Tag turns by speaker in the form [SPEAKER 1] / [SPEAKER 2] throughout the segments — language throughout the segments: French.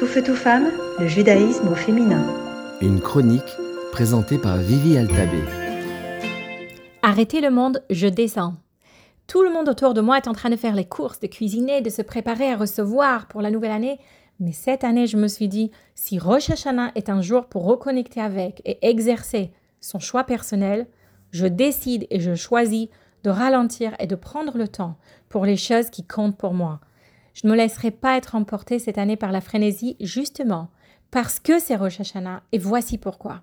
[SPEAKER 1] Tout feu, tout femme, le judaïsme au féminin.
[SPEAKER 2] Une chronique présentée par Vivi Altabé.
[SPEAKER 3] Arrêtez le monde, je descends. Tout le monde autour de moi est en train de faire les courses, de cuisiner, de se préparer à recevoir pour la nouvelle année. Mais cette année, je me suis dit, si Rosh Hashanah est un jour pour reconnecter avec et exercer son choix personnel, je décide et je choisis de ralentir et de prendre le temps pour les choses qui comptent pour moi. Je ne me laisserai pas être emportée cette année par la frénésie, justement, parce que c'est Rosh Hashanah, et voici pourquoi.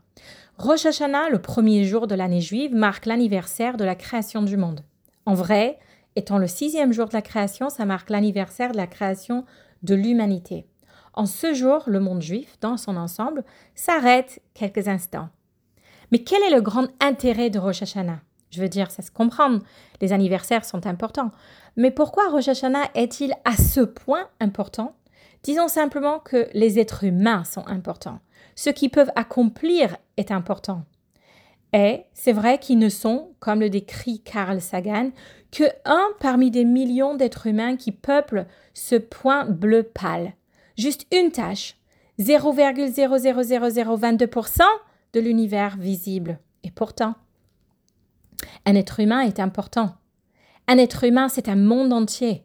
[SPEAKER 3] Rosh Hashanah, le premier jour de l'année juive, marque l'anniversaire de la création du monde. En vrai, étant le sixième jour de la création, ça marque l'anniversaire de la création de l'humanité. En ce jour, le monde juif, dans son ensemble, s'arrête quelques instants. Mais quel est le grand intérêt de Rosh Hashanah? Je veux dire, ça se comprend, les anniversaires sont importants. Mais pourquoi Rosh Hashanah est-il à ce point important? Disons simplement que les êtres humains sont importants. Ce qu'ils peuvent accomplir est important. Et c'est vrai qu'ils ne sont, comme le décrit Carl Sagan, que un parmi des millions d'êtres humains qui peuplent ce point bleu pâle. Juste une tâche, 0,00022% de l'univers visible. Et pourtant, un être humain est important. Un être humain, c'est un monde entier.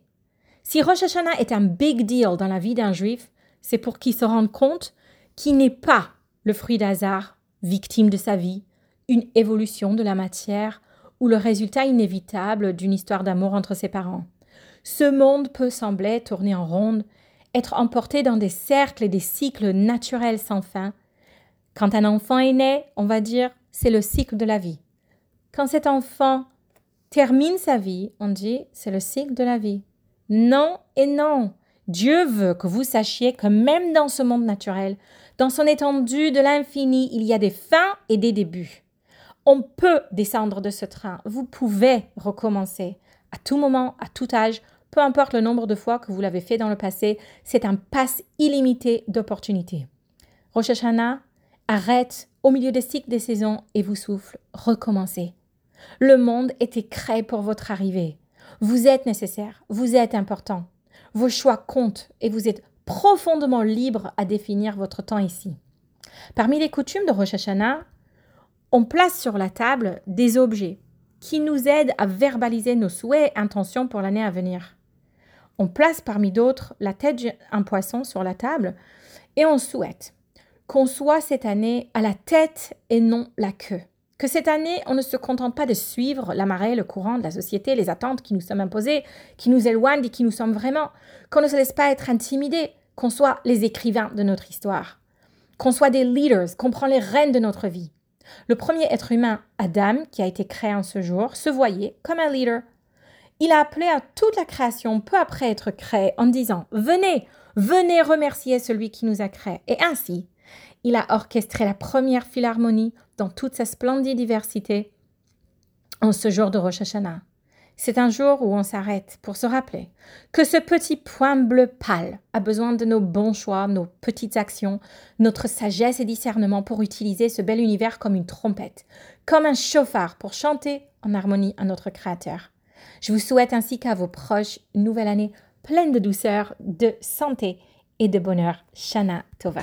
[SPEAKER 3] Si Rosh Hashanah est un big deal dans la vie d'un juif, c'est pour qu'il se rende compte qu'il n'est pas le fruit d'hasard, victime de sa vie, une évolution de la matière ou le résultat inévitable d'une histoire d'amour entre ses parents. Ce monde peut sembler tourner en ronde, être emporté dans des cercles et des cycles naturels sans fin, quand un enfant est né, on va dire, c'est le cycle de la vie. Quand cet enfant termine sa vie, on dit, c'est le cycle de la vie. Non et non. Dieu veut que vous sachiez que même dans ce monde naturel, dans son étendue de l'infini, il y a des fins et des débuts. On peut descendre de ce train. Vous pouvez recommencer. À tout moment, à tout âge, peu importe le nombre de fois que vous l'avez fait dans le passé, c'est un pass illimité d'opportunités. Rosh Hashanah, Arrête au milieu des cycles des saisons et vous souffle, recommencez. Le monde était créé pour votre arrivée. Vous êtes nécessaire, vous êtes important. Vos choix comptent et vous êtes profondément libre à définir votre temps ici. Parmi les coutumes de Rosh Hashanah, on place sur la table des objets qui nous aident à verbaliser nos souhaits et intentions pour l'année à venir. On place parmi d'autres la tête d'un poisson sur la table et on souhaite qu'on soit cette année à la tête et non la queue. Que cette année, on ne se contente pas de suivre la marée, le courant de la société, les attentes qui nous sommes imposées, qui nous éloignent et qui nous sommes vraiment. Qu'on ne se laisse pas être intimidé, qu'on soit les écrivains de notre histoire. Qu'on soit des leaders, qu'on prend les rênes de notre vie. Le premier être humain, Adam, qui a été créé en ce jour, se voyait comme un leader. Il a appelé à toute la création peu après être créé en disant Venez, venez remercier celui qui nous a créés. Et ainsi, il a orchestré la première philharmonie dans toute sa splendide diversité en ce jour de Rosh Hashanah. C'est un jour où on s'arrête pour se rappeler que ce petit point bleu pâle a besoin de nos bons choix, nos petites actions, notre sagesse et discernement pour utiliser ce bel univers comme une trompette, comme un chauffard pour chanter en harmonie à notre Créateur. Je vous souhaite ainsi qu'à vos proches une nouvelle année pleine de douceur, de santé et de bonheur. Shana Tova.